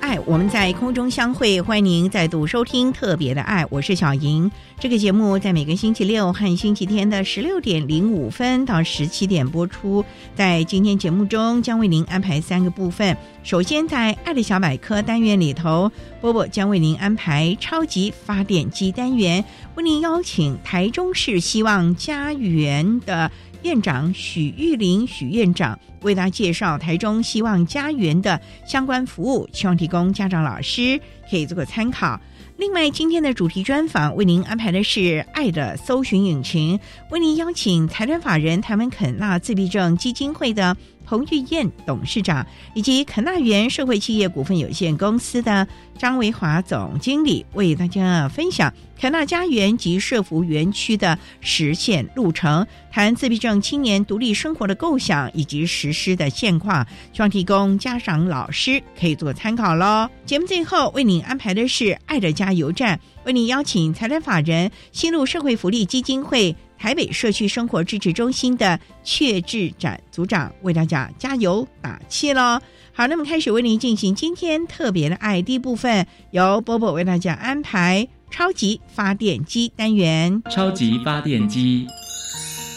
爱，我们在空中相会，欢迎您再度收听特别的爱，我是小莹。这个节目在每个星期六和星期天的十六点零五分到十七点播出。在今天节目中，将为您安排三个部分。首先，在“爱的小百科”单元里头，波波将为您安排超级发电机单元，为您邀请台中市希望家园的。院长许玉林许院长为大家介绍台中希望家园的相关服务，希望提供家长老师可以做个参考。另外，今天的主题专访为您安排的是“爱的搜寻引擎”，为您邀请财团法人台湾肯纳自闭症基金会的。彭玉燕董事长以及肯纳园社会企业股份有限公司的张维华总经理为大家分享肯纳家园及社福园区的实现路程，谈自闭症青年独立生活的构想以及实施的现况，希望提供家长老师可以做参考喽。节目最后为您安排的是爱的加油站，为您邀请财团法人新路社会福利基金会。台北社区生活支持中心的阙志展组长为大家加油打气喽！好，那么开始为您进行今天特别的爱第一部分，由波波为大家安排超级发电机单元。超级发电机，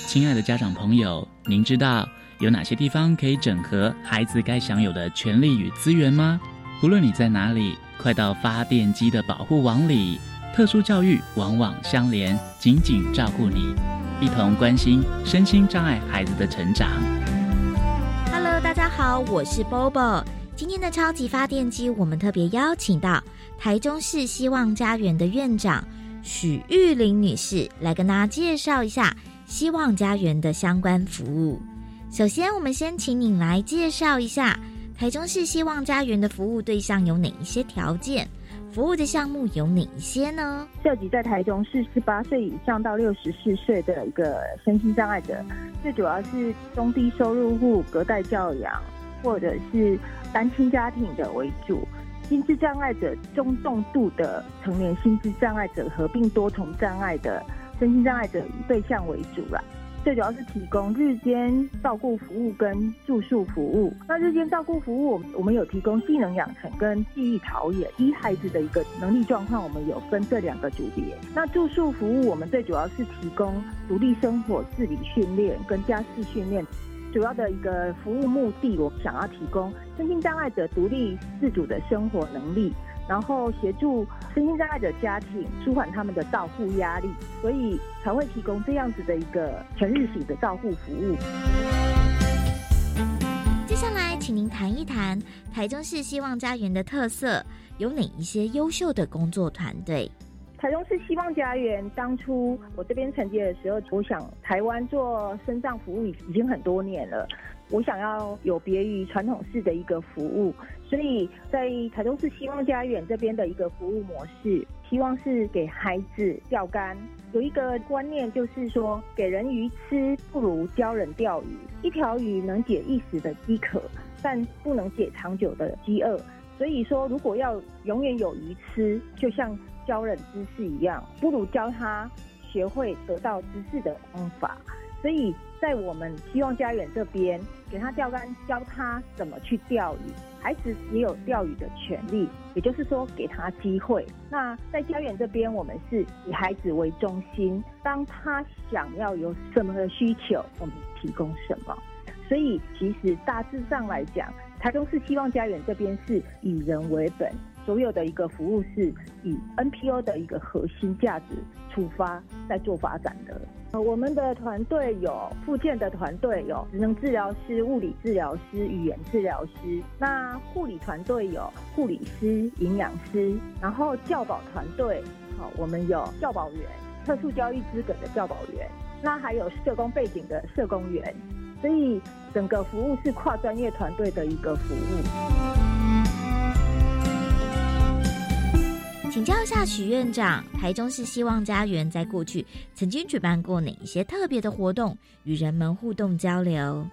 亲爱的家长朋友，您知道有哪些地方可以整合孩子该享有的权利与资源吗？无论你在哪里，快到发电机的保护网里。特殊教育往往相连，紧紧照顾你，一同关心身心障碍孩子的成长。Hello，大家好，我是 Bobo。今天的超级发电机，我们特别邀请到台中市希望家园的院长许玉玲女士来跟大家介绍一下希望家园的相关服务。首先，我们先请你来介绍一下台中市希望家园的服务对象有哪一些条件。服务的项目有哪一些呢？涉及在台中市十八岁以上到六十四岁的一个身心障碍者，最主要是中低收入户、隔代教养或者是单亲家庭的为主，心智障碍者、中重度的成年心智障碍者合并多重障碍的身心障碍者以对象为主了。最主要是提供日间照顾服务跟住宿服务。那日间照顾服务，我们有提供技能养成跟记忆陶冶，依孩子的一个能力状况，我们有分这两个组别。那住宿服务，我们最主要是提供独立生活自理训练跟家事训练。主要的一个服务目的，我想要提供身心障碍者独立自主的生活能力。然后协助身心障碍者家庭舒缓他们的照护压力，所以才会提供这样子的一个全日型的照护服务。接下来，请您谈一谈台中市希望家园的特色，有哪一些优秀的工作团队？台中市希望家园当初我这边承接的时候，我想台湾做身障服务已已经很多年了。我想要有别于传统式的一个服务，所以在台中市希望家园这边的一个服务模式，希望是给孩子钓竿。有一个观念就是说，给人鱼吃不如教人钓鱼。一条鱼能解一时的饥渴，但不能解长久的饥饿。所以说，如果要永远有鱼吃，就像教人知识一样，不如教他学会得到知识的方法。所以。在我们希望家园这边，给他钓竿，教他怎么去钓鱼。孩子也有钓鱼的权利，也就是说给他机会。那在家园这边，我们是以孩子为中心，当他想要有什么的需求，我们提供什么。所以其实大致上来讲，台中市希望家园这边是以人为本。所有的一个服务是以 NPO 的一个核心价值出发，在做发展的。呃，我们的团队有附件的团队，有职能治疗师、物理治疗师、语言治疗师。那护理团队有护理师、营养师，然后教保团队，好，我们有教保员、特殊教育资格的教保员，那还有社工背景的社工员。所以整个服务是跨专业团队的一个服务。请教一下许院长，台中市希望家园在过去曾经举办过哪一些特别的活动，与人们互动交流？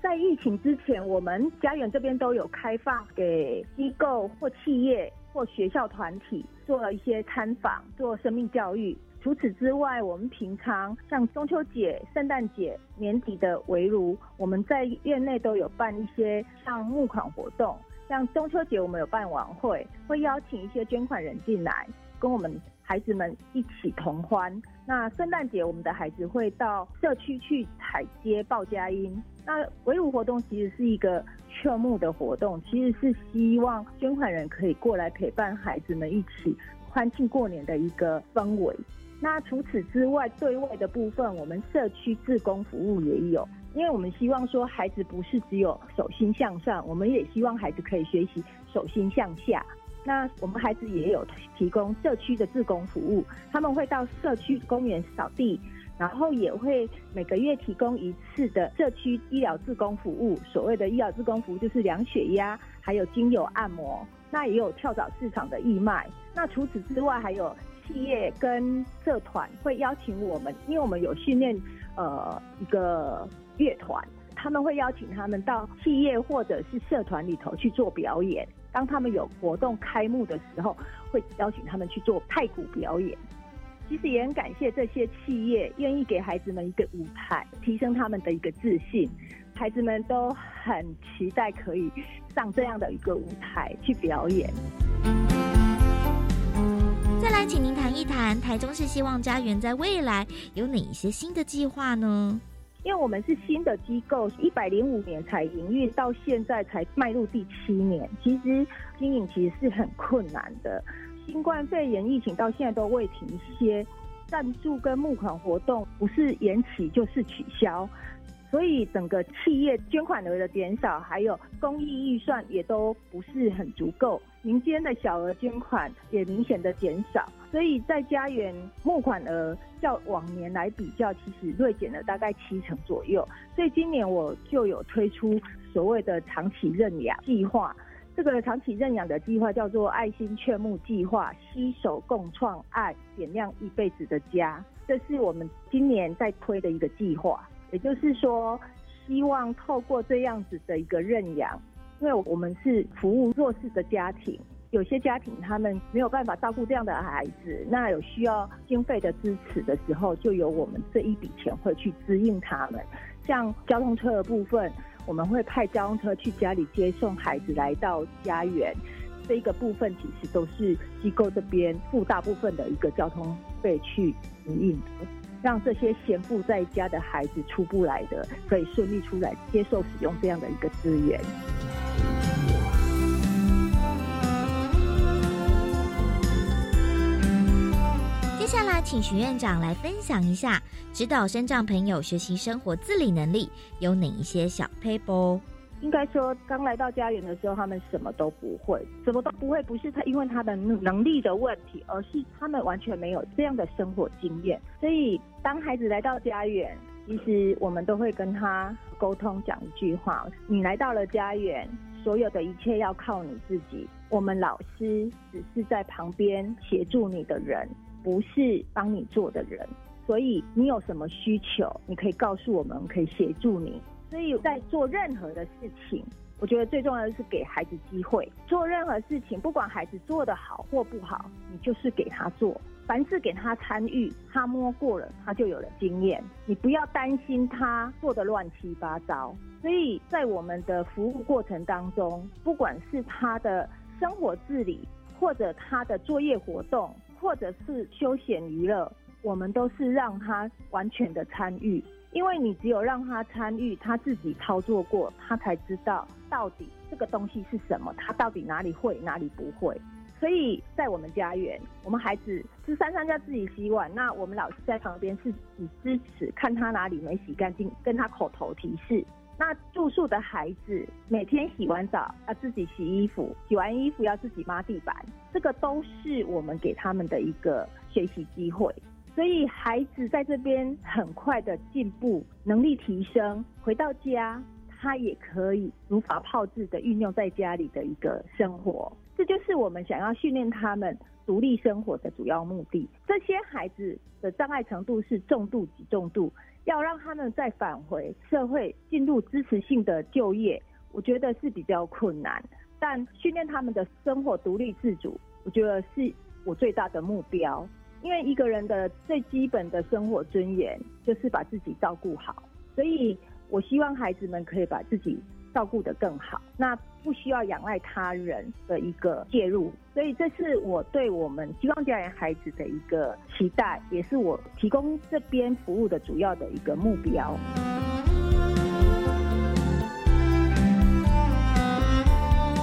在疫情之前，我们家园这边都有开放给机构或企业或学校团体做了一些参访，做生命教育。除此之外，我们平常像中秋节、圣诞节、年底的围炉，我们在院内都有办一些像募款活动。像中秋节，我们有办晚会，会邀请一些捐款人进来，跟我们孩子们一起同欢。那圣诞节，我们的孩子会到社区去采接报佳音。那围舞活动其实是一个劝募的活动，其实是希望捐款人可以过来陪伴孩子们一起欢庆过年的一个氛围。那除此之外，对外的部分，我们社区自工服务也有。因为我们希望说，孩子不是只有手心向上，我们也希望孩子可以学习手心向下。那我们孩子也有提供社区的自工服务，他们会到社区公园扫地，然后也会每个月提供一次的社区医疗自工服务。所谓的医疗自工服务就是量血压，还有精油按摩。那也有跳蚤市场的义卖。那除此之外，还有企业跟社团会邀请我们，因为我们有训练呃一个。乐团他们会邀请他们到企业或者是社团里头去做表演。当他们有活动开幕的时候，会邀请他们去做太鼓表演。其实也很感谢这些企业愿意给孩子们一个舞台，提升他们的一个自信。孩子们都很期待可以上这样的一个舞台去表演。再来，请您谈一谈台中市希望家园在未来有哪一些新的计划呢？因为我们是新的机构，一百零五年才营运，到现在才迈入第七年，其实经营其实是很困难的。新冠肺炎疫情到现在都未停歇，赞助跟募款活动不是延期就是取消。所以整个企业捐款额的减少，还有公益预算也都不是很足够，民间的小额捐款也明显的减少，所以在家园募款额较往年来比较，其实锐减了大概七成左右。所以今年我就有推出所谓的长期认养计划，这个长期认养的计划叫做爱心劝募计划，携手共创爱，点亮一辈子的家，这是我们今年在推的一个计划。也就是说，希望透过这样子的一个认养，因为我们是服务弱势的家庭，有些家庭他们没有办法照顾这样的孩子，那有需要经费的支持的时候，就由我们这一笔钱会去支应他们。像交通车的部分，我们会派交通车去家里接送孩子来到家园，这一个部分其实都是机构这边付大部分的一个交通费去营运的。让这些闲赋在家的孩子出不来的，可以顺利出来接受使用这样的一个资源。来，请徐院长来分享一下，指导生障朋友学习生活自理能力有哪一些小 paper。应该说，刚来到家园的时候，他们什么都不会，什么都不会，不是他因为他的能力的问题，而是他们完全没有这样的生活经验。所以，当孩子来到家园，其实我们都会跟他沟通，讲一句话：你来到了家园，所有的一切要靠你自己。我们老师只是在旁边协助你的人，不是帮你做的人。所以，你有什么需求，你可以告诉我们，可以协助你。所以在做任何的事情，我觉得最重要的是给孩子机会。做任何事情，不管孩子做的好或不好，你就是给他做。凡事给他参与，他摸过了，他就有了经验。你不要担心他做的乱七八糟。所以在我们的服务过程当中，不管是他的生活自理，或者他的作业活动，或者是休闲娱乐，我们都是让他完全的参与。因为你只有让他参与，他自己操作过，他才知道到底这个东西是什么，他到底哪里会，哪里不会。所以在我们家园，我们孩子是珊珊家自己洗碗，那我们老师在旁边是以支持，看他哪里没洗干净，跟他口头提示。那住宿的孩子每天洗完澡要自己洗衣服，洗完衣服要自己抹地板，这个都是我们给他们的一个学习机会。所以孩子在这边很快的进步，能力提升，回到家他也可以如法炮制的运用在家里的一个生活。这就是我们想要训练他们独立生活的主要目的。这些孩子的障碍程度是重度及重度，要让他们再返回社会，进入支持性的就业，我觉得是比较困难。但训练他们的生活独立自主，我觉得是我最大的目标。因为一个人的最基本的生活尊严就是把自己照顾好，所以我希望孩子们可以把自己照顾得更好，那不需要仰赖他人的一个介入，所以这是我对我们希望家园孩子的一个期待，也是我提供这边服务的主要的一个目标。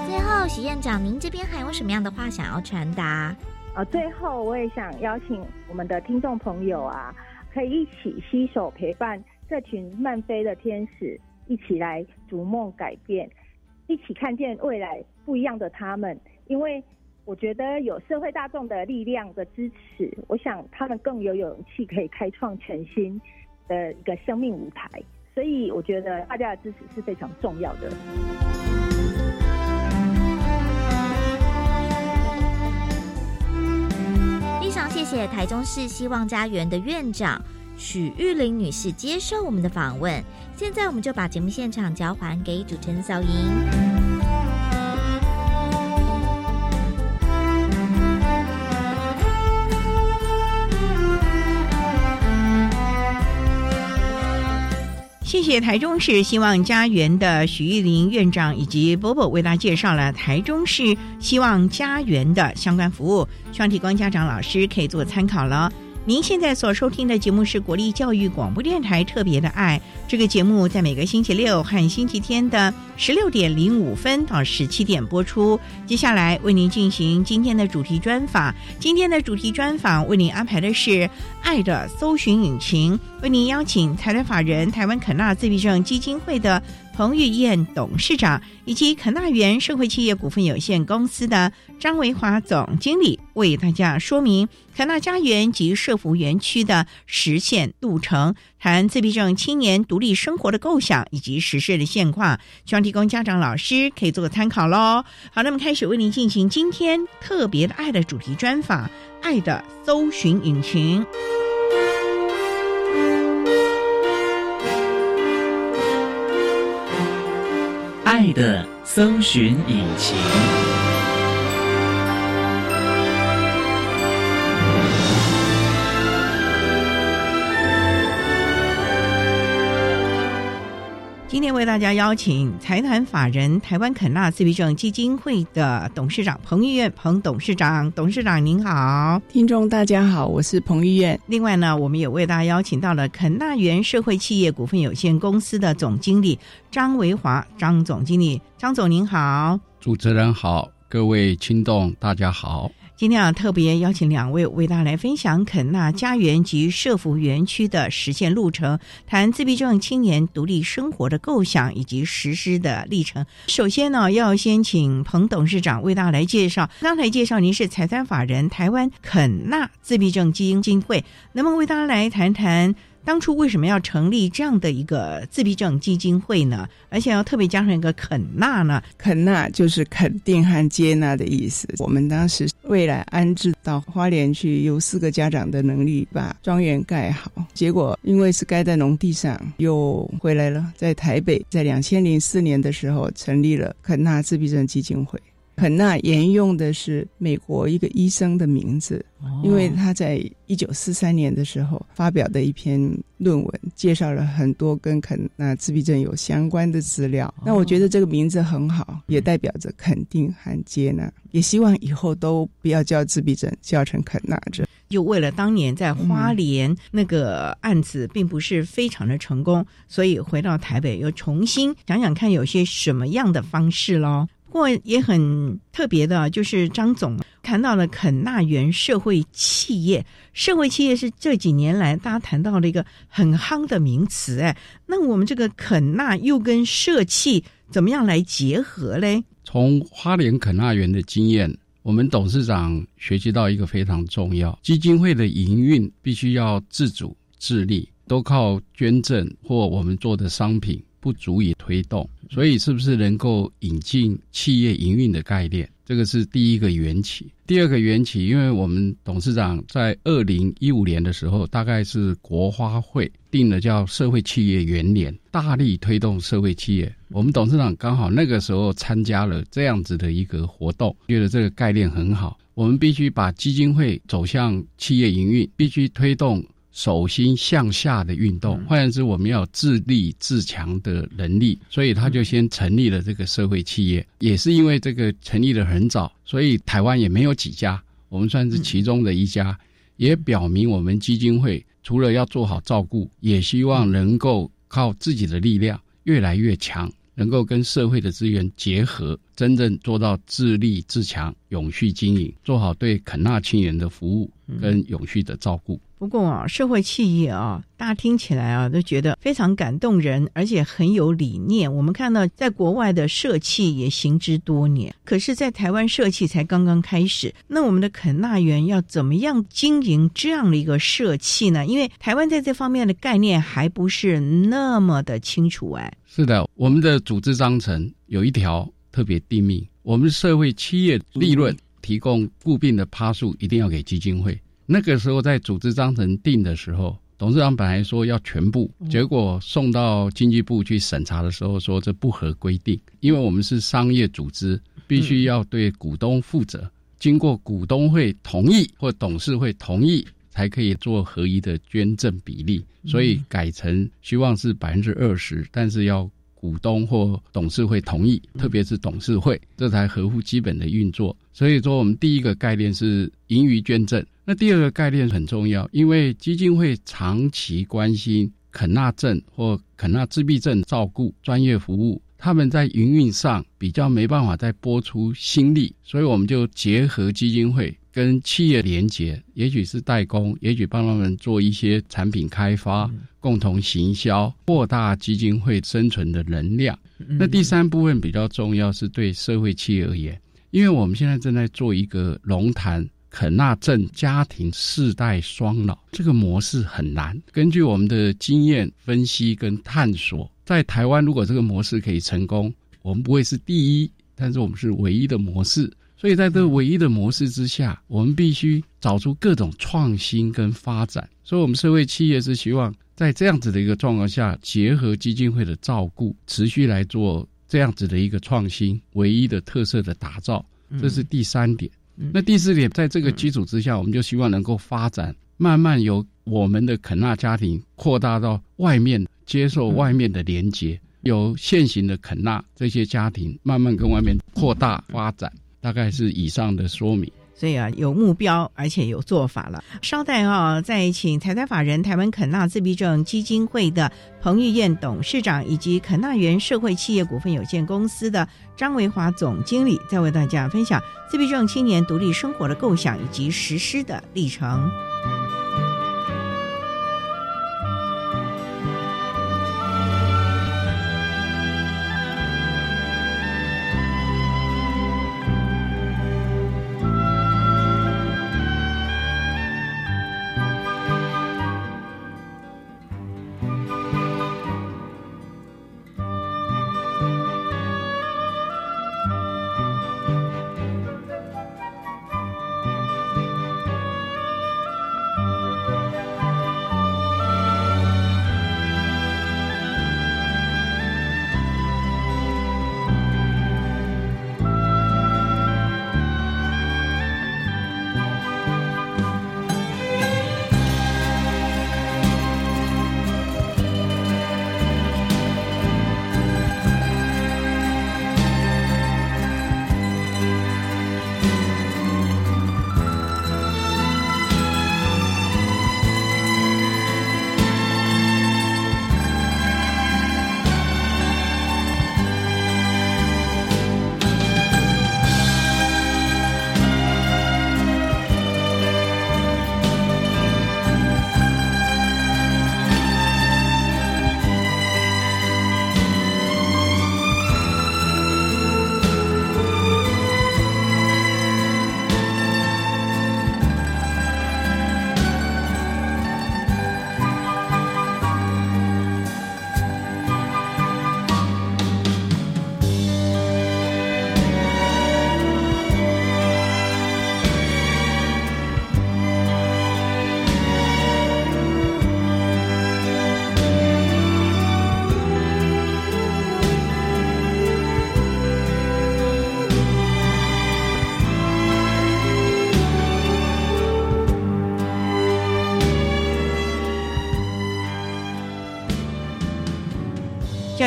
最后，许院长，您这边还有什么样的话想要传达？啊，最后我也想邀请我们的听众朋友啊，可以一起携手陪伴这群慢飞的天使，一起来逐梦改变，一起看见未来不一样的他们。因为我觉得有社会大众的力量的支持，我想他们更有勇气可以开创全新的一个生命舞台。所以我觉得大家的支持是非常重要的。非常谢谢台中市希望家园的院长许玉玲女士接受我们的访问。现在我们就把节目现场交还给主持人小莹。谢谢台中市希望家园的许玉林院长以及波波为大家介绍了台中市希望家园的相关服务，希望提供家长老师可以做参考了。您现在所收听的节目是国立教育广播电台特别的爱。这个节目在每个星期六和星期天的十六点零五分到十七点播出。接下来为您进行今天的主题专访。今天的主题专访为您安排的是《爱的搜寻引擎》，为您邀请台湾法人台湾肯纳自闭症基金会的。彭玉燕董事长以及肯纳园社会企业股份有限公司的张维华总经理为大家说明肯纳家园及社福园区的实现路程，谈自闭症青年独立生活的构想以及实施的现况，希望提供家长老师可以做个参考喽。好，那么开始为您进行今天特别的爱的主题专访，爱的搜寻引擎。爱的搜寻引擎。今天为大家邀请财团法人台湾肯纳自闭症基金会的董事长彭玉燕彭董事长，董事长您好，听众大家好，我是彭玉燕。另外呢，我们也为大家邀请到了肯纳源社会企业股份有限公司的总经理张维华，张总经理，张总您好，主持人好，各位听众大家好。今天啊，特别邀请两位为大家来分享肯纳家园及社福园区的实现路程，谈自闭症青年独立生活的构想以及实施的历程。首先呢，要先请彭董事长为大家来介绍。刚才介绍您是财团法人台湾肯纳自闭症基金会，能不能为大家来谈谈？当初为什么要成立这样的一个自闭症基金会呢？而且要特别加上一个肯纳呢？肯纳就是肯定和接纳的意思。我们当时未来安置到花莲去，有四个家长的能力把庄园盖好。结果因为是盖在农地上，又回来了。在台北，在两千零四年的时候成立了肯纳自闭症基金会。肯纳沿用的是美国一个医生的名字，因为他在一九四三年的时候发表的一篇论文，介绍了很多跟肯纳自闭症有相关的资料。那我觉得这个名字很好，也代表着肯定和接纳。也希望以后都不要叫自闭症，叫成肯纳症。就为了当年在花莲那个案子并不是非常的成功，所以回到台北又重新想想看有些什么样的方式喽。不过也很特别的，就是张总谈到了肯纳园社会企业，社会企业是这几年来大家谈到的一个很夯的名词。哎，那我们这个肯纳又跟社企怎么样来结合嘞？从花莲肯纳园的经验。我们董事长学习到一个非常重要：基金会的营运必须要自主自立，都靠捐赠或我们做的商品不足以推动。所以，是不是能够引进企业营运的概念？这个是第一个缘起。第二个缘起，因为我们董事长在二零一五年的时候，大概是国花会定了叫社会企业元年，大力推动社会企业。我们董事长刚好那个时候参加了这样子的一个活动，觉得这个概念很好。我们必须把基金会走向企业营运，必须推动。手心向下的运动，换言之，我们要自立自强的能力，所以他就先成立了这个社会企业。也是因为这个成立的很早，所以台湾也没有几家，我们算是其中的一家，也表明我们基金会除了要做好照顾，也希望能够靠自己的力量越来越强，能够跟社会的资源结合，真正做到自立自强、永续经营，做好对肯纳亲人的服务跟永续的照顾。不过啊，社会企业啊，大家听起来啊都觉得非常感动人，而且很有理念。我们看到在国外的社企也行之多年，可是，在台湾社企才刚刚开始。那我们的肯纳园要怎么样经营这样的一个社企呢？因为台湾在这方面的概念还不是那么的清楚哎。是的，我们的组织章程有一条特别定命，我们社会企业利润提供固定的趴数一定要给基金会。那个时候在组织章程定的时候，董事长本来说要全部，结果送到经济部去审查的时候说这不合规定，因为我们是商业组织，必须要对股东负责，经过股东会同意或董事会同意才可以做合一的捐赠比例，所以改成希望是百分之二十，但是要股东或董事会同意，特别是董事会，这才合乎基本的运作。所以说，我们第一个概念是盈余捐赠。那第二个概念很重要，因为基金会长期关心肯纳症或肯纳自闭症照顾专业服务，他们在营运上比较没办法再拨出心力，所以我们就结合基金会跟企业连结，也许是代工，也许帮他们做一些产品开发，共同行销，扩大基金会生存的能量。那第三部分比较重要，是对社会企业而言，因为我们现在正在做一个龙潭。肯纳镇家庭世代双老这个模式很难。根据我们的经验分析跟探索，在台湾如果这个模式可以成功，我们不会是第一，但是我们是唯一的模式。所以在这唯一的模式之下，我们必须找出各种创新跟发展。所以，我们社会企业是希望在这样子的一个状况下，结合基金会的照顾，持续来做这样子的一个创新、唯一的特色的打造。这是第三点。那第四点，在这个基础之下，我们就希望能够发展，慢慢由我们的肯纳家庭扩大到外面，接受外面的连接，由现行的肯纳这些家庭慢慢跟外面扩大发展，大概是以上的说明。所以啊，有目标，而且有做法了。稍待啊，再请财团法人台湾肯纳自闭症基金会的彭玉燕董事长，以及肯纳园社会企业股份有限公司的张维华总经理，再为大家分享自闭症青年独立生活的构想以及实施的历程。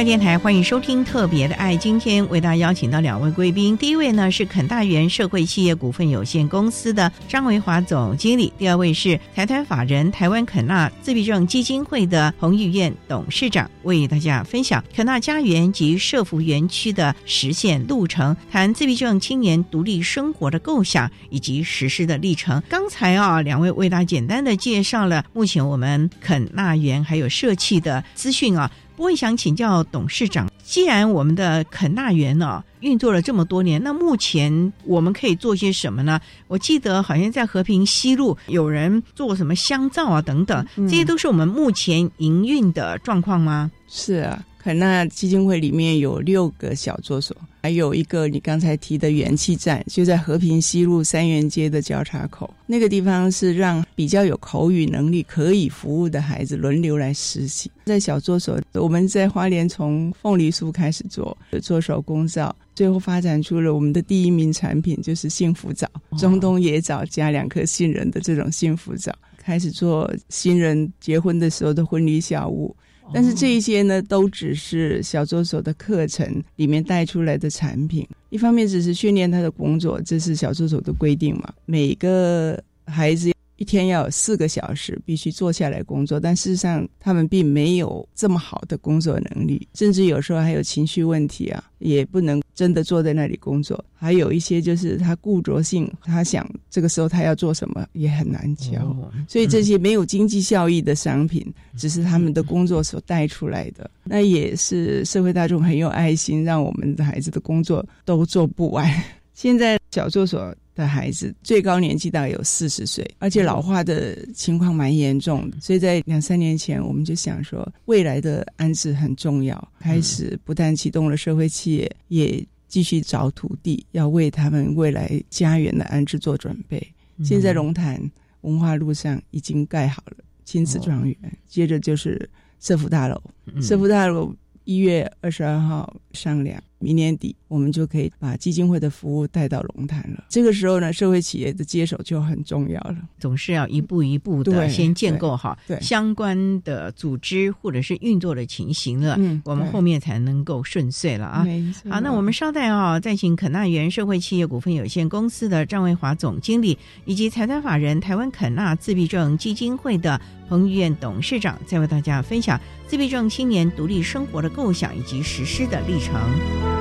教电台，欢迎收听《特别的爱》。今天为大家邀请到两位贵宾，第一位呢是肯大元社会企业股份有限公司的张维华总经理，第二位是财团法人台湾肯纳自闭症基金会的彭玉燕董事长，为大家分享肯纳家园及社福园区的实现路程，谈自闭症青年独立生活的构想以及实施的历程。刚才啊，两位为大家简单的介绍了目前我们肯纳园还有社企的资讯啊。我也想请教董事长，既然我们的肯纳园呢运作了这么多年，那目前我们可以做些什么呢？我记得好像在和平西路有人做什么香皂啊等等，这些都是我们目前营运的状况吗？是啊。肯纳基金会里面有六个小作所，还有一个你刚才提的元气站，就在和平西路三元街的交叉口。那个地方是让比较有口语能力可以服务的孩子轮流来实习。在小作所，我们在花莲从凤梨酥开始做，做手工皂，最后发展出了我们的第一名产品，就是幸福皂，中东野枣加两颗杏仁的这种幸福皂，开始做新人结婚的时候的婚礼小物。但是这一些呢，都只是小助手的课程里面带出来的产品。一方面只是训练他的工作，这是小助手的规定嘛。每个孩子。一天要有四个小时必须坐下来工作，但事实上他们并没有这么好的工作能力，甚至有时候还有情绪问题啊，也不能真的坐在那里工作。还有一些就是他固着性，他想这个时候他要做什么也很难教。所以这些没有经济效益的商品，只是他们的工作所带出来的。那也是社会大众很有爱心，让我们的孩子的工作都做不完。现在小作所。的孩子最高年纪大概有四十岁，而且老化的情况蛮严重的，所以在两三年前，我们就想说，未来的安置很重要，开始不但启动了社会企业，也继续找土地，要为他们未来家园的安置做准备。现在龙潭文化路上已经盖好了亲子庄园，接着就是社福大楼，社福大楼一月二十二号上梁。明年底，我们就可以把基金会的服务带到龙潭了。这个时候呢，社会企业的接手就很重要了。总是要一步一步的先建构好相关的组织或者是运作的情形了，我们后面才能够顺遂了啊。好，那我们稍待啊，再请肯纳园社会企业股份有限公司的张卫华总经理以及财团法人台湾肯纳自闭症基金会的彭于晏董事长，在为大家分享自闭症青年独立生活的构想以及实施的历程。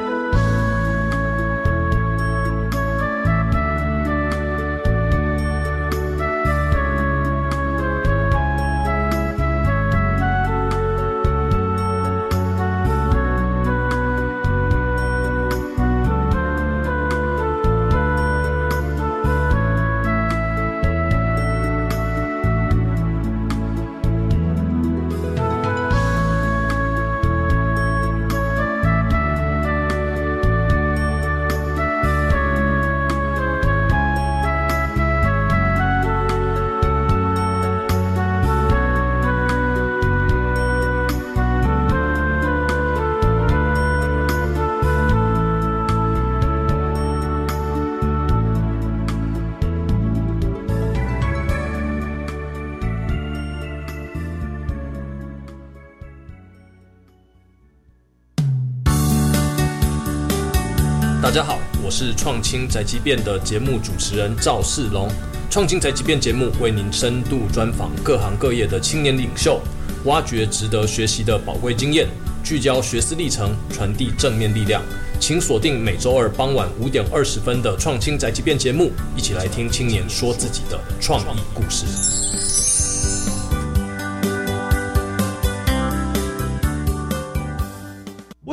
创青宅急便的节目主持人赵世龙。创青宅急便节目为您深度专访各行各业的青年领袖，挖掘值得学习的宝贵经验，聚焦学思历程，传递正面力量。请锁定每周二傍晚五点二十分的创青宅急便节目，一起来听青年说自己的创意故事。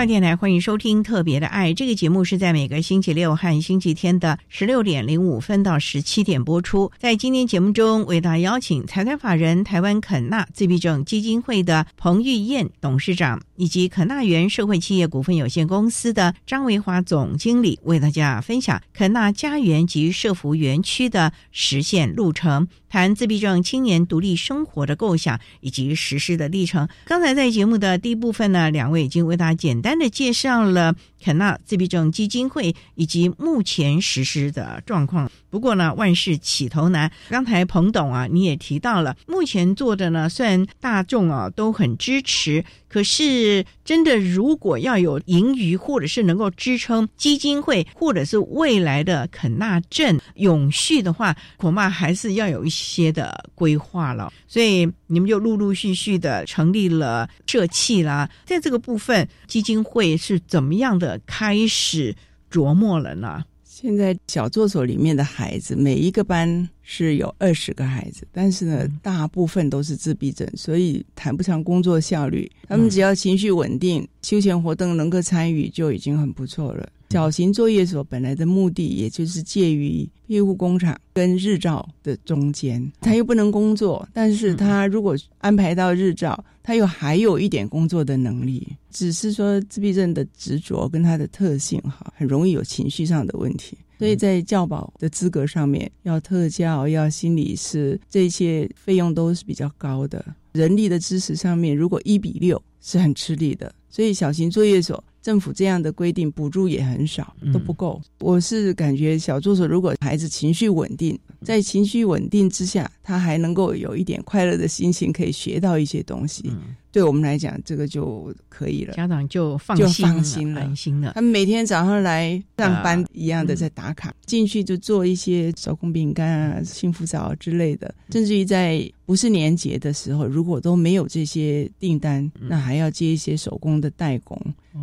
教电台欢迎收听《特别的爱》这个节目，是在每个星期六和星期天的十六点零五分到十七点播出。在今天节目中，为大家邀请财团法人台湾肯纳自闭症基金会的彭玉燕董事长，以及肯纳园社会企业股份有限公司的张维华总经理，为大家分享肯纳家园及社福园区的实现路程。谈自闭症青年独立生活的构想以及实施的历程。刚才在节目的第一部分呢，两位已经为大家简单简单的介绍了肯纳自闭症基金会以及目前实施的状况。不过呢，万事起头难。刚才彭董啊，你也提到了，目前做的呢，虽然大众啊都很支持，可是真的如果要有盈余，或者是能够支撑基金会，或者是未来的肯纳镇永续的话，恐怕还是要有一些的规划了。所以你们就陆陆续续的成立了社企啦，在这个部分，基金会是怎么样的开始琢磨了呢？现在小作所里面的孩子，每一个班是有二十个孩子，但是呢，大部分都是自闭症，所以谈不上工作效率。他们只要情绪稳定，休闲活动能够参与，就已经很不错了。小型作业所本来的目的，也就是介于庇护工厂跟日照的中间，他又不能工作，但是他如果安排到日照，他又还有一点工作的能力，只是说自闭症的执着跟他的特性哈，很容易有情绪上的问题。所以在教保的资格上面，要特教、要心理师，这些费用都是比较高的。人力的支持上面，如果一比六是很吃力的。所以小型作业所政府这样的规定，补助也很少，都不够。我是感觉小助手如果孩子情绪稳定，在情绪稳定之下，他还能够有一点快乐的心情，可以学到一些东西。对我们来讲，这个就可以了。家长就放就心放心了，安心了。他们每天早上来上班一样的在打卡，进去就做一些手工饼干啊、幸福枣之类的。甚至于在不是年节的时候，如果都没有这些订单，那还要接一些手工的代工。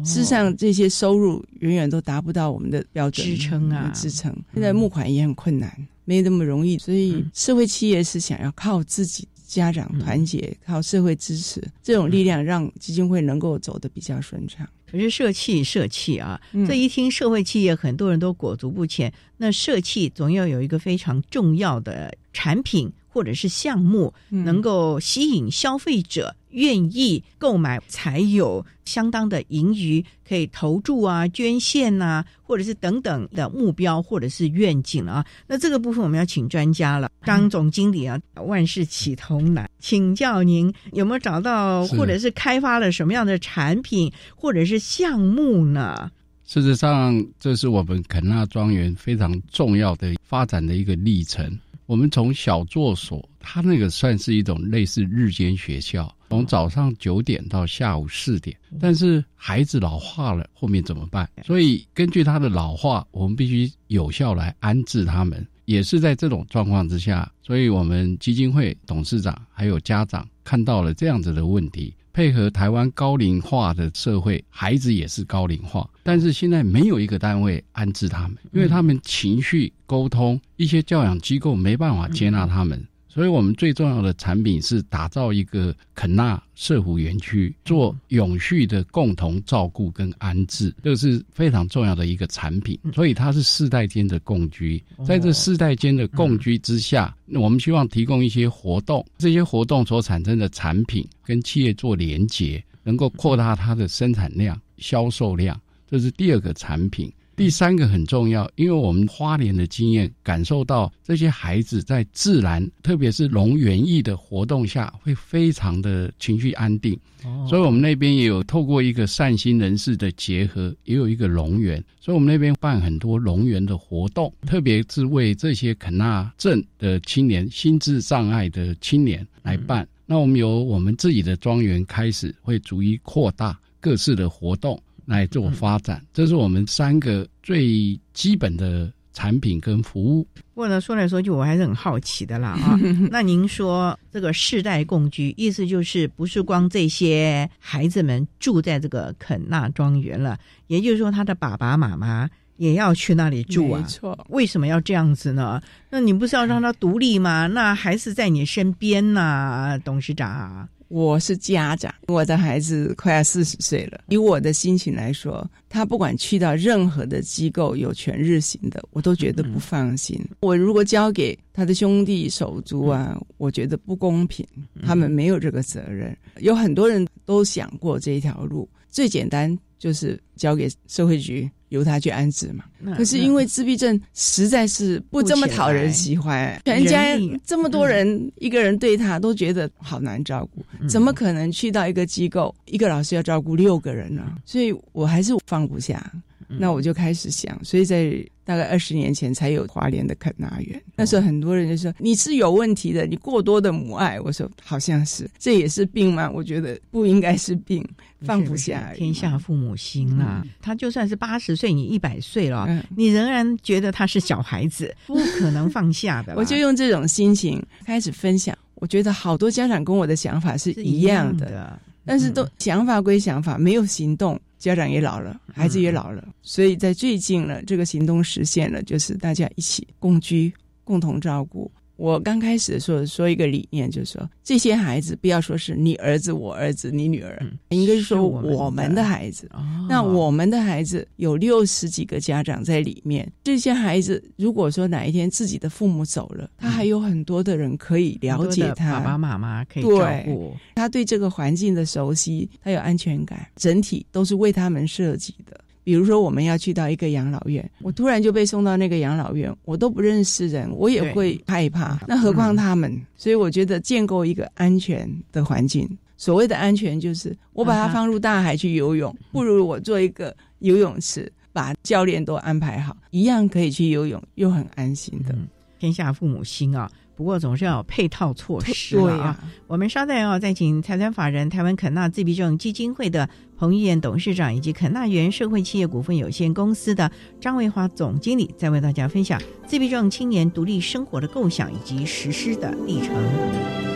事实上，这些收入远远都达不到我们的标准支撑啊支撑。现在募款也很困难，没那么容易，所以社会企业是想要靠自己。家长团结，靠社会支持，这种力量让基金会能够走得比较顺畅。可是社企社企啊，嗯这一听社会企业，很多人都裹足不前。那社企总要有一个非常重要的产品或者是项目，嗯能够吸引消费者愿意购买，才有相当的盈余可以投注啊、捐献呐、或者是等等的目标或者是愿景啊。那这个部分我们要请专家了，张总经理啊，万事起头难，请教您有没有找到或者是开发了什么样的产品或者是项目呢？事实上，这是我们肯纳庄园非常重要的发展的一个历程。我们从小作所，它那个算是一种类似日间学校，从早上九点到下午四点。但是孩子老化了，后面怎么办？所以根据他的老化，我们必须有效来安置他们。也是在这种状况之下，所以我们基金会董事长还有家长看到了这样子的问题，配合台湾高龄化的社会，孩子也是高龄化，但是现在没有一个单位安置他们，因为他们情绪沟通，一些教养机构没办法接纳他们，所以我们最重要的产品是打造一个肯纳社福园区，做永续的共同照顾跟安置，这是非常重要的一个产品。所以它是世代间的共居，在这世代间的共居之下，我们希望提供一些活动，这些活动所产生的产品跟企业做连结，能够扩大它的生产量、销售量，这是第二个产品。第三个很重要，因为我们花莲的经验感受到，这些孩子在自然，特别是龙园艺的活动下，会非常的情绪安定。哦所以，我们那边也有透过一个善心人士的结合，也有一个龙园。所以我们那边办很多龙园的活动，特别是为这些肯纳镇的青年、心智障碍的青年来办。那我们由我们自己的庄园开始，会逐一扩大各式的活动。来做发展，这是我们三个最基本的产品跟服务。不过呢，说来说去，我还是很好奇的啦啊。那您说这个世代共居，意思就是不是光这些孩子们住在这个肯纳庄园了，也就是说他的爸爸妈妈也要去那里住啊？没错。为什么要这样子呢？那你不是要让他独立吗？那还是在你身边呢，董事长。我是家长，我的孩子快要四十岁了。以我的心情来说，他不管去到任何的机构有全日型的，我都觉得不放心。我如果交给他的兄弟手足啊，我觉得不公平，他们没有这个责任。有很多人都想过这一条路，最简单就是交给社会局。由他去安置嘛？可是因为自闭症实在是不这么讨人喜欢，全家这么多人，一个人对他都觉得好难照顾，怎么可能去到一个机构，一个老师要照顾六个人呢？所以我还是放不下。那我就开始想，所以在大概二十年前才有华联的肯纳园。那时候很多人就说你是有问题的，你过多的母爱。我说好像是，这也是病吗？我觉得不应该是病，放不下。天下父母心啊，他就算是八十岁，你一百岁了，你仍然觉得他是小孩子，不可能放下的。我就用这种心情开始分享。我觉得好多家长跟我的想法是一样的，但是都想法归想法，没有行动。家长也老了，孩子也老了，所以在最近呢，这个行动实现了，就是大家一起共居，共同照顾。我刚开始的时候说一个理念，就是说这些孩子不要说是你儿子、我儿子、你女儿，应该是说我们的孩子。那我们的孩子有六十几个家长在里面，这些孩子如果说哪一天自己的父母走了，他还有很多的人可以了解他，爸爸妈妈可以照顾他，对这个环境的熟悉，他有安全感，整体都是为他们设计的。比如说，我们要去到一个养老院，我突然就被送到那个养老院，我都不认识人，我也会害怕。那何况他们？所以我觉得建构一个安全的环境，所谓的安全就是我把它放入大海去游泳，不如我做一个游泳池，把教练都安排好，一样可以去游泳，又很安心的。天下父母心啊！不过总是要有配套措施啊！我们稍待哦，再请财团法人台湾肯纳自闭症基金会的彭玉燕董事长以及肯纳园社会企业股份有限公司的张卫华总经理，再为大家分享自闭症青年独立生活的构想以及实施的历程。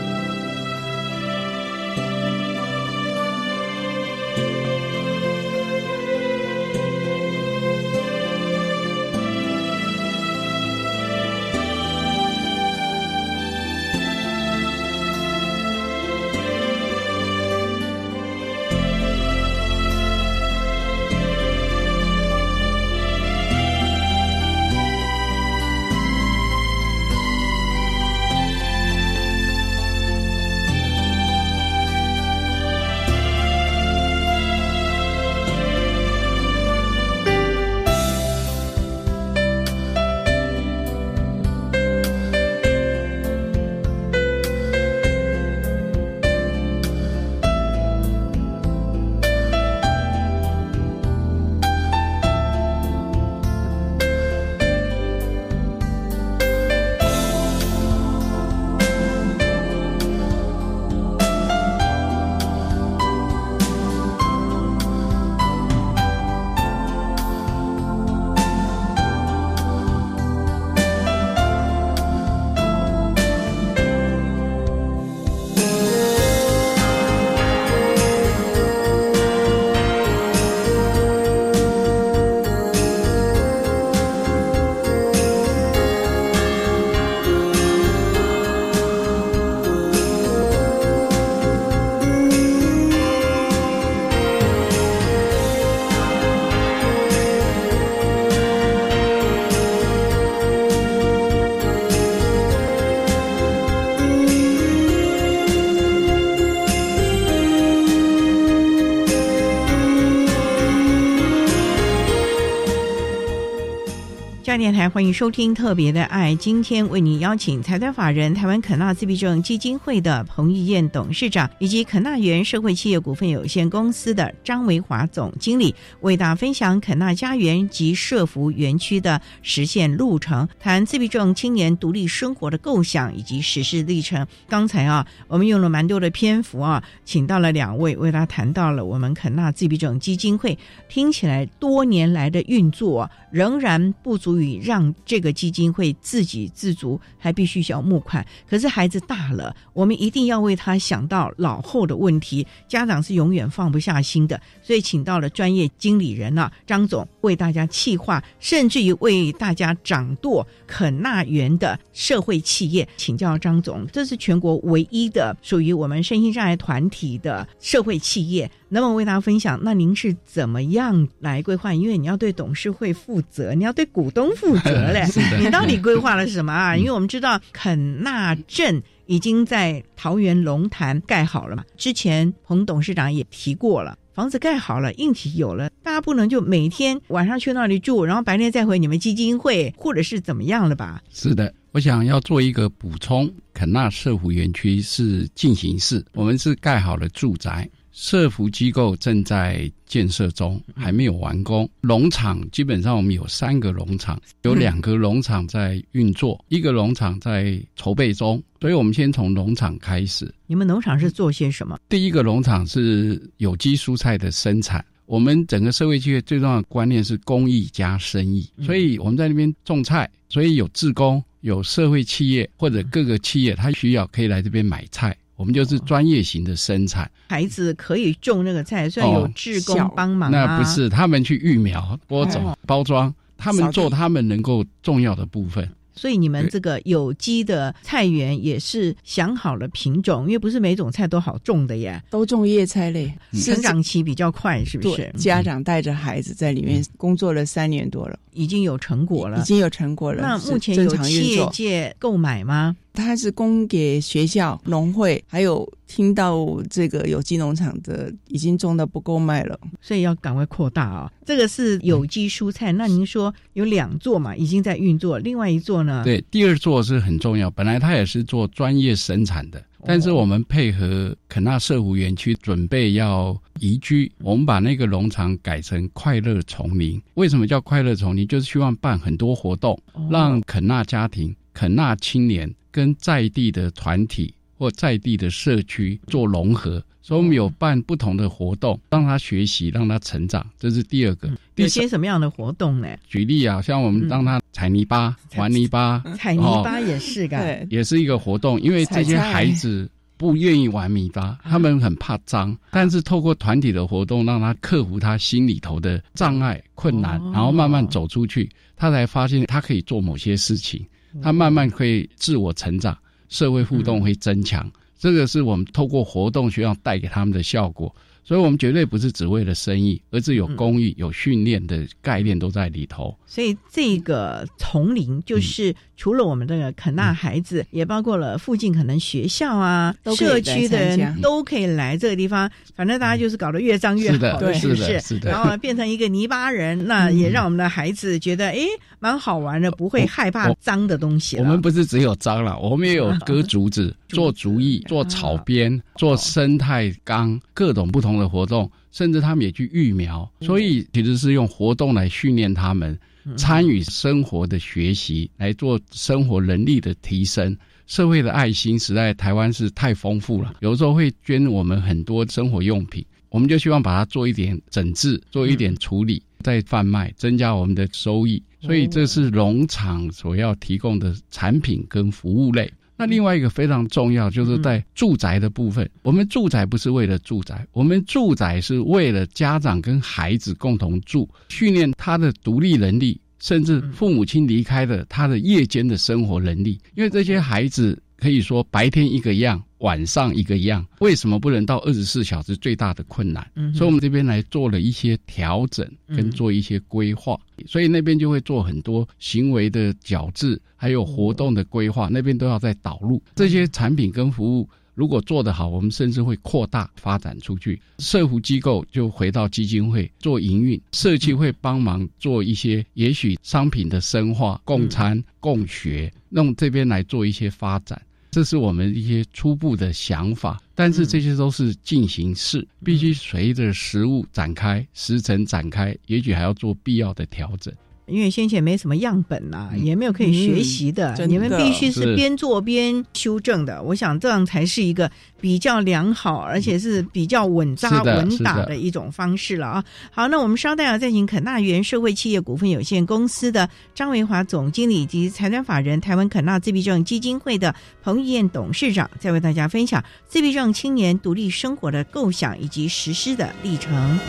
大电台欢迎收听《特别的爱》，今天为你邀请财团法人台湾肯纳自闭症基金会的彭玉燕董事长，以及肯纳园社会企业股份有限公司的张维华总经理，为大家分享肯纳家园及社福园区的实现路程，谈自闭症青年独立生活的构想以及实施历程。刚才啊，我们用了蛮多的篇幅啊，请到了两位为大家谈到了我们肯纳自闭症基金会，听起来多年来的运作仍然不足。足以让这个基金会自给自足，还必须需要募款。可是孩子大了，我们一定要为他想到老后的问题。家长是永远放不下心的，所以请到了专业经理人啊，张总为大家企划，甚至于为大家掌舵肯纳园的社会企业。请教张总，这是全国唯一的属于我们身心障碍团体的社会企业。那么为大家分享，那您是怎么样来规划？因为你要对董事会负责，你要对股东负责嘞。你到底规划了什么啊？因为我们知道肯纳镇已经在桃园龙潭盖好了嘛，之前彭董事长也提过了，房子盖好了，硬体有了，大家不能就每天晚上去那里住，然后白天再回你们基金会，或者是怎么样了吧？是的，我想要做一个补充，肯纳社福园区是进行式，我们是盖好了住宅。社福机构正在建设中，还没有完工。农场基本上我们有三个农场，有两个农场在运作，一个农场在筹备中。所以我们先从农场开始。你们农场是做些什么？第一个农场是有机蔬菜的生产。我们整个社会企业最重要的观念是公益加生意，所以我们在那边种菜，所以有自工、有社会企业或者各个企业，他需要可以来这边买菜。我们就是专业型的生产，孩子可以种那个菜，虽然有志工帮忙，那不是他们去育苗、播种、包装，他们做他们能够重要的部分。所以你们这个有机的菜园也是想好了品种，因为不是每种菜都好种的呀，都种叶菜类，生长期比较快，是不是？家长带着孩子在里面工作了三年多了，已经有成果了，已经有成果了。那目前有企业界购买吗？它是供给学校、农会，还有听到这个有机农场的已经种的不够卖了，所以要赶快扩大啊！这个是有机蔬菜，那您说有两座嘛，已经在运作，另外一座呢？对，第二座是很重要，本来它也是做专业生产的，但是我们配合肯纳社湖园区准备要移居，我们把那个农场改成快乐丛林。为什么叫快乐丛林？就是希望办很多活动，让肯纳家庭、肯纳青年。跟在地的团体或在地的社区做融合，所以我们有办不同的活动，让他学习，让他成长，这是第二个。有些什么样的活动呢？举例啊，像我们让他踩泥巴、玩泥巴，踩泥巴也是个，也是一个活动。因为这些孩子不愿意玩泥巴，他们很怕脏，但是透过团体的活动，让他克服他心里头的障碍、困难，然后慢慢走出去，他才发现他可以做某些事情。他慢慢可以自我成长，社会互动会增强，这个是我们透过活动学校带给他们的效果。所以，我们绝对不是只为了生意，而是有公益、有训练的概念都在里头。所以，这个丛林就是除了我们这个肯纳孩子，也包括了附近可能学校啊、社区的人都可以来这个地方。反正大家就是搞得越脏越好，是不是？是的。然后变成一个泥巴人，那也让我们的孩子觉得哎，蛮好玩的，不会害怕脏的东西。我们不是只有脏了，我们也有割竹子、做竹艺、做草编、做生态缸，各种不同。的活动，甚至他们也去育苗，所以其实是用活动来训练他们参与生活的学习，来做生活能力的提升。社会的爱心实在台湾是太丰富了，有时候会捐我们很多生活用品，我们就希望把它做一点整治，做一点处理，再贩卖，增加我们的收益。所以这是农场所要提供的产品跟服务类。那另外一个非常重要，就是在住宅的部分。我们住宅不是为了住宅，我们住宅是为了家长跟孩子共同住，训练他的独立能力，甚至父母亲离开的他的夜间的生活能力。因为这些孩子可以说白天一个样。晚上一个样，为什么不能到二十四小时？最大的困难，嗯所以我们这边来做了一些调整，跟做一些规划，所以那边就会做很多行为的矫治，还有活动的规划，那边都要在导入这些产品跟服务。如果做得好，我们甚至会扩大发展出去。社福机构就回到基金会做营运，社区会帮忙做一些，也许商品的深化、共餐、共学，用这边来做一些发展。这是我们一些初步的想法，但是这些都是进行式，必须随着实物展开、时辰展开，也许还要做必要的调整。因为先前没什么样本呐、也没有可以学习的，嗯你们必须是是边做边修正的。我想这样才是一个比较良好，而且是比较稳扎稳打的的一种方式了啊。好，那我们稍待啊，再请肯纳园社会企业股份有限公司的张维华总经理以及财团法人台湾肯纳自闭症基金会的彭玉燕董事长，再为大家分享自闭症青年独立生活的构想以及实施的历程。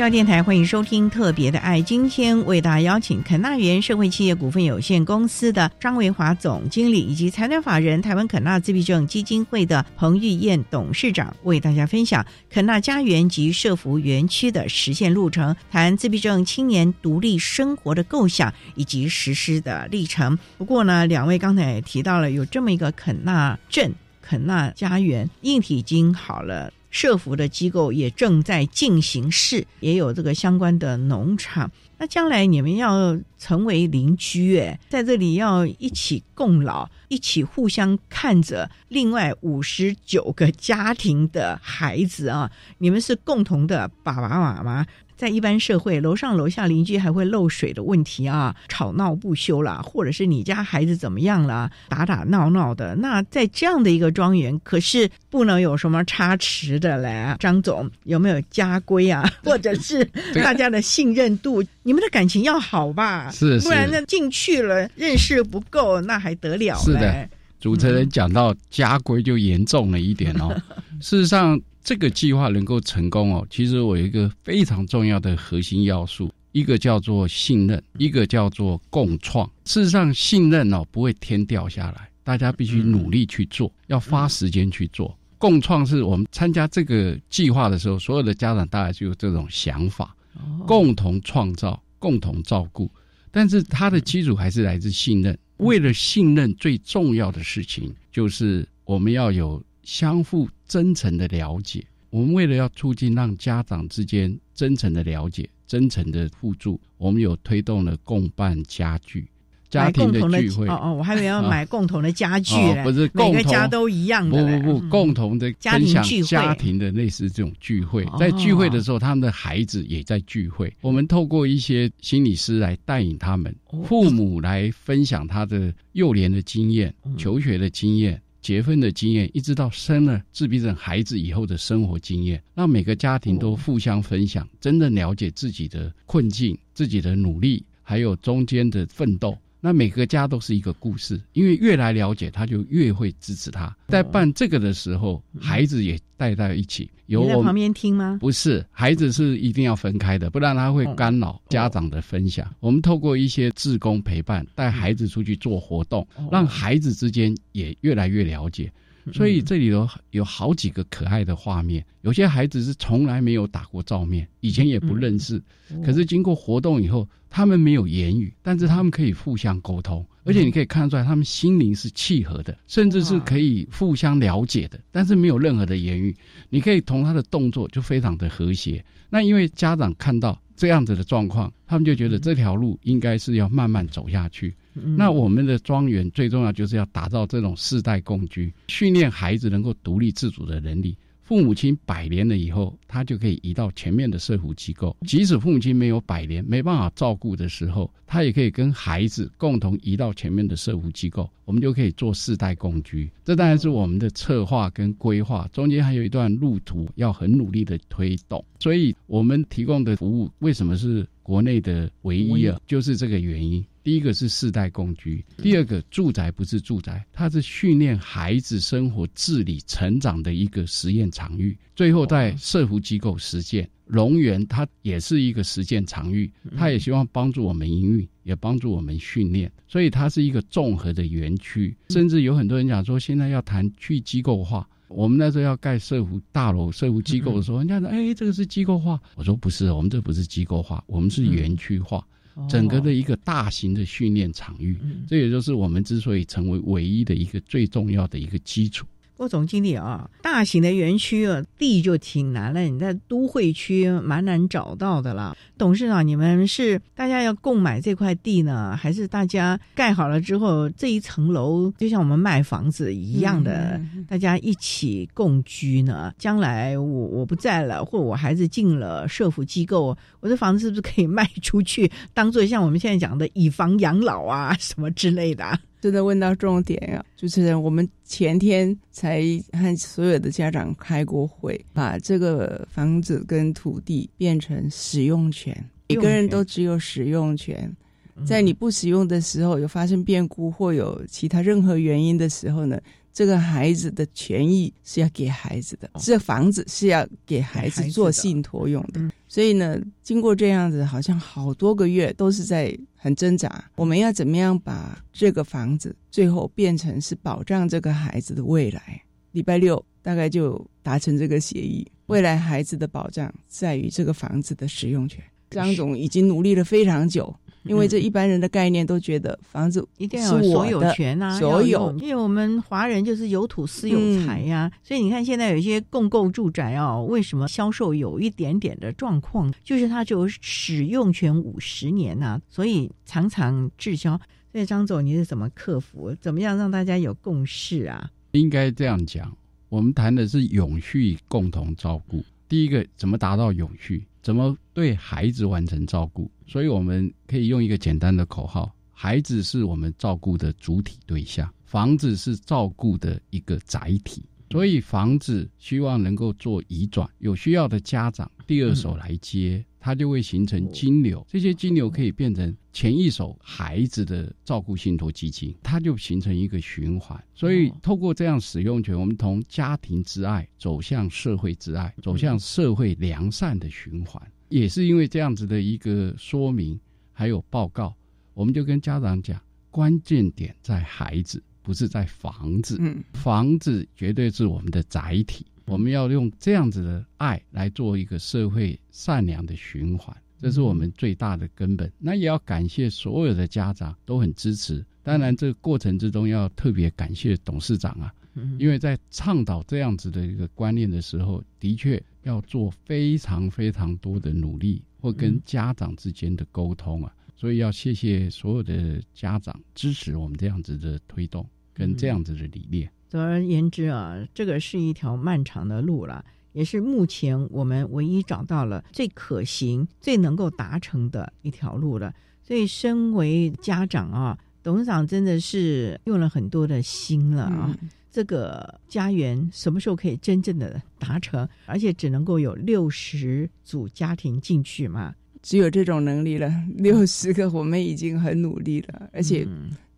教电台欢迎收听《特别的爱》，今天为大家邀请肯纳园社会企业股份有限公司的张维华总经理，以及财团法人台湾肯纳自闭症基金会的彭玉燕董事长，为大家分享肯纳家园及社福园区的实现路程，谈自闭症青年独立生活的构想以及实施的历程。不过呢，两位刚才也提到了有这么一个肯纳镇。肯纳家园硬体已经好了，社服的机构也正在进行试，也有这个相关的农场。那将来你们要成为邻居，哎，在这里要一起共老，一起互相看着另外五十九个家庭的孩子啊，你们是共同的爸爸妈妈。在一般社会，楼上楼下邻居还会漏水的问题啊，吵闹不休啦，或者是你家孩子怎么样啦，打打闹闹的。那在这样的一个庄园，可是不能有什么差池的嘞。张总有没有家规啊？或者是大家的信任度？你们的感情要好吧？是是不然那进去了认识不够，那还得了嘞？是的，主持人讲到家规就严重了一点哦。事实上，这个计划能够成功哦，其实我有一个非常重要的核心要素，一个叫做信任，一个叫做共创。事实上，信任哦不会天掉下来，大家必须努力去做，要花时间去做。共创是我们参加这个计划的时候，所有的家长大概就有这种想法，共同创造、共同照顾，但是它的基础还是来自信任。为了信任，最重要的事情就是我们要有相互真诚的了解。我们为了要促进让家长之间真诚的了解、真诚的互助，我们有推动了共办家具。家庭的聚会哦哦，我还以为要买共同的家具嘞、哦不是每个家都一样不的不。不不，共同的家分享家庭的类似这种聚会哦，在聚会的时候，他们的孩子也在聚会。我们透过一些心理师来带领他们，哦父母来分享他的幼年的经验、嗯求学的经验。结婚的经验，一直到生了自闭症孩子以后的生活经验，让每个家庭都互相分享，真的了解自己的困境、自己的努力，还有中间的奋斗，那每个家都是一个故事，因为越来了解，他就越会支持他。在办这个的时候，孩子也带在一起，有我你在旁边听吗？不是，孩子是一定要分开的，不然他会干扰家长的分享。我们透过一些志工陪伴，带孩子出去做活动，让孩子之间也越来越了解。所以这里头有好几个可爱的画面，有些孩子是从来没有打过照面，以前也不认识，可是经过活动以后，他们没有言语，但是他们可以互相沟通，而且你可以看得出来，他们心灵是契合的，甚至是可以互相了解的，但是没有任何的言语，你可以从他的动作就非常的和谐。那因为家长看到这样子的状况，他们就觉得这条路应该是要慢慢走下去。那我们的庄园最重要就是要打造这种世代共居，训练孩子能够独立自主的能力。父母亲百年了以后，他就可以移到前面的社福机构。即使父母亲没有百年，没办法照顾的时候，他也可以跟孩子共同移到前面的社福机构，我们就可以做世代共居。这当然是我们的策划跟规划，中间还有一段路途要很努力的推动。所以，我们提供的服务为什么是国内的唯一啊？就是这个原因。第一个是世代共居，第二个住宅不是住宅，它是训练孩子生活自理成长的一个实验场域。最后在社福机构实践，龙园它也是一个实践场域，它也希望帮助我们营运，也帮助我们训练，所以它是一个综合的园区。甚至有很多人讲说，现在要谈去机构化。我们那时候要盖社福大楼、社福机构的时候，人家说：“哎，这个是机构化。”我说：“不是，我们这不是机构化，我们是园区化。”整个的一个大型的训练场域，这也就是我们之所以成为唯一的一个最重要的一个基础。郭总经理啊，大型的园区啊，地就挺难了。你在都会区蛮难找到的啦。董事长，你们是大家要购买这块地呢，还是大家盖好了之后这一层楼就像我们卖房子一样的，大家一起共居呢？将来我我不在了，或我孩子进了社福机构，我这房子是不是可以卖出去，当做像我们现在讲的以房养老啊什么之类的？真的问到重点啊！主持人，我们前天才和所有的家长开过会，把这个房子跟土地变成使用权，每个人都只有使用权。在你不使用的时候，有发生变故或有其他任何原因的时候呢，这个孩子的权益是要给孩子的，这房子是要给孩子做信托用的。所以呢，经过这样子，好像好多个月都是在很挣扎。我们要怎么样把这个房子最后变成是保障这个孩子的未来？礼拜六大概就达成这个协议。未来孩子的保障在于这个房子的使用权。张总已经努力了非常久。因为这一般人的概念都觉得房子一定要有所有权啊，所有。因为我们华人就是有土私有财呀，所以你看现在有一些共购住宅哦，为什么销售有一点点的状况？就是它只有使用权五十年呐，所以常常滞销。所以张总，你是怎么克服？怎么样让大家有共识啊？应该这样讲，我们谈的是永续共同照顾。第一个，怎么达到永续？怎么对孩子完成照顾？所以我们可以用一个简单的口号：孩子是我们照顾的主体对象，房子是照顾的一个载体。所以房子希望能够做移转，有需要的家长第二手来接，它就会形成金流。这些金流可以变成前一手孩子的照顾信托基金，它就形成一个循环。所以透过这样使用权，我们从家庭之爱走向社会之爱，走向社会良善的循环。也是因为这样子的一个说明，还有报告，我们就跟家长讲，关键点在孩子。不是在房子，房子绝对是我们的载体。我们要用这样子的爱来做一个社会善良的循环，这是我们最大的根本。那也要感谢所有的家长都很支持。当然，这个过程之中要特别感谢董事长啊，因为在倡导这样子的一个观念的时候，的确要做非常非常多的努力，或跟家长之间的沟通啊。所以要谢谢所有的家长支持我们这样子的推动跟这样子的理念。总而言之啊，这个是一条漫长的路了，也是目前我们唯一找到了最可行、最能够达成的一条路了。所以，身为家长啊，董事长真的是用了很多的心了啊。这个家园什么时候可以真正的达成？而且只能够有六十组家庭进去嘛？只有这种能力了。六十个我们已经很努力了，而且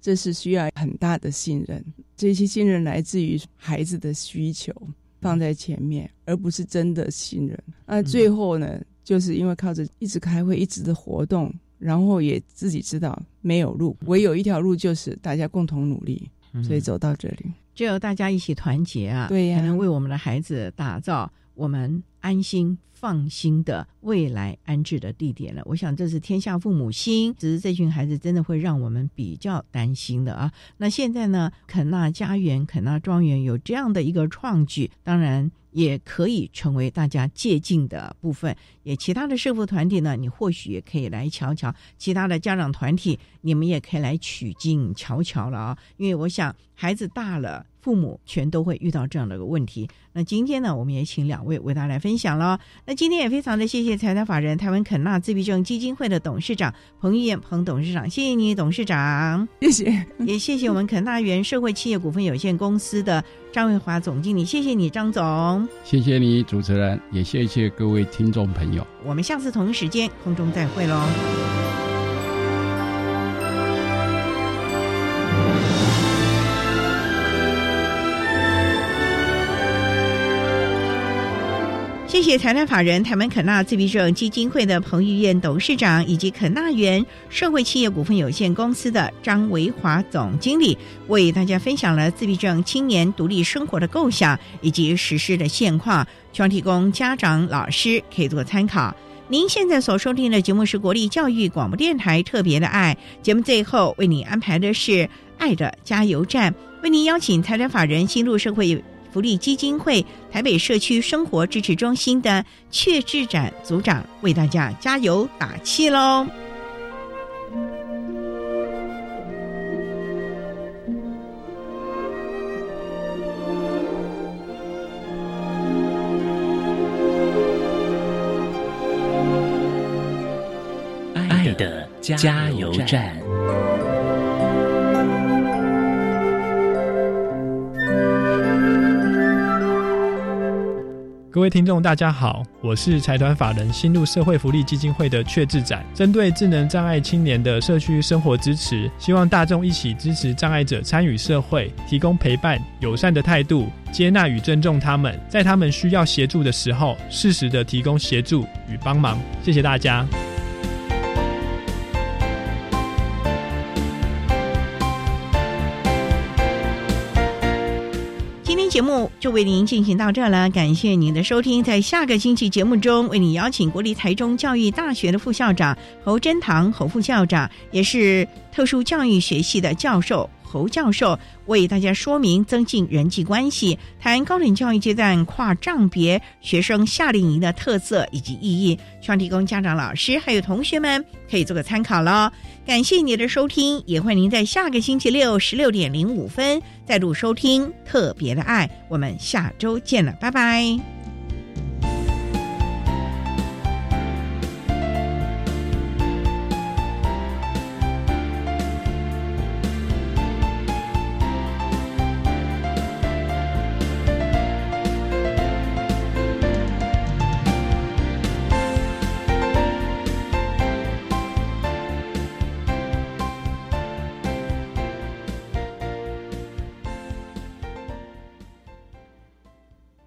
这是需要很大的信任。这些信任来自于孩子的需求放在前面，而不是真的信任。那最后呢，就是因为靠着一直开会、一直的活动，然后也自己知道没有路，唯有一条路就是大家共同努力，所以走到这里。只有大家一起团结啊，对呀，才能为我们的孩子打造我们安心放心的未来安置的地点了。我想这是天下父母心，只是这群孩子真的会让我们比较担心的啊。那现在呢，肯纳家园、肯纳庄园有这样的一个创举，当然也可以成为大家借鉴的部分。也其他的社福团体呢，你或许也可以来瞧瞧；其他的家长团体，你们也可以来取经瞧瞧了啊。因为我想孩子大了。父母全都会遇到这样的一个问题。那今天呢，我们也请两位为大家来分享了。那今天也非常的谢谢财团法人台湾肯纳自闭症基金会的董事长彭玉燕彭董事长，谢谢你，董事长，谢谢，也谢谢我们肯纳园社会企业股份有限公司的张卫华总经理，谢谢你，张总，谢谢你，主持人，也谢谢各位听众朋友。我们下次同一时间空中再会喽。谢谢台湾法人台湾肯纳自闭症基金会的彭玉燕董事长，以及肯纳园社会企业股份有限公司的张维华总经理，为大家分享了自闭症青年独立生活的构想以及实施的现况，希望提供家长、老师可以做参考。您现在所收听的节目是国立教育广播电台特别的爱节目，最后为您安排的是爱的加油站，为您邀请台湾法人新路社会。福利基金会台北社区生活支持中心的阙志展组长为大家加油打气喽！爱的加油站。各位听众，大家好，我是财团法人新路社会福利基金会的阙志展，针对智能障碍青年的社区生活支持，希望大众一起支持障碍者参与社会，提供陪伴、友善的态度，接纳与尊重他们，在他们需要协助的时候，适时的提供协助与帮忙。谢谢大家。节目就为您进行到这了，感谢您的收听。在下个星期节目中，为您邀请国立台中教育大学的副校长侯真堂侯副校长，也是特殊教育学系的教授。侯教授为大家说明增进人际关系，谈高等教育阶段跨障别学生夏令营的特色以及意义，希望提供家长、老师还有同学们可以做个参考喽。感谢您的收听，也欢迎您在下个星期六十六点零五分再度收听特别的爱。我们下周见了，拜拜。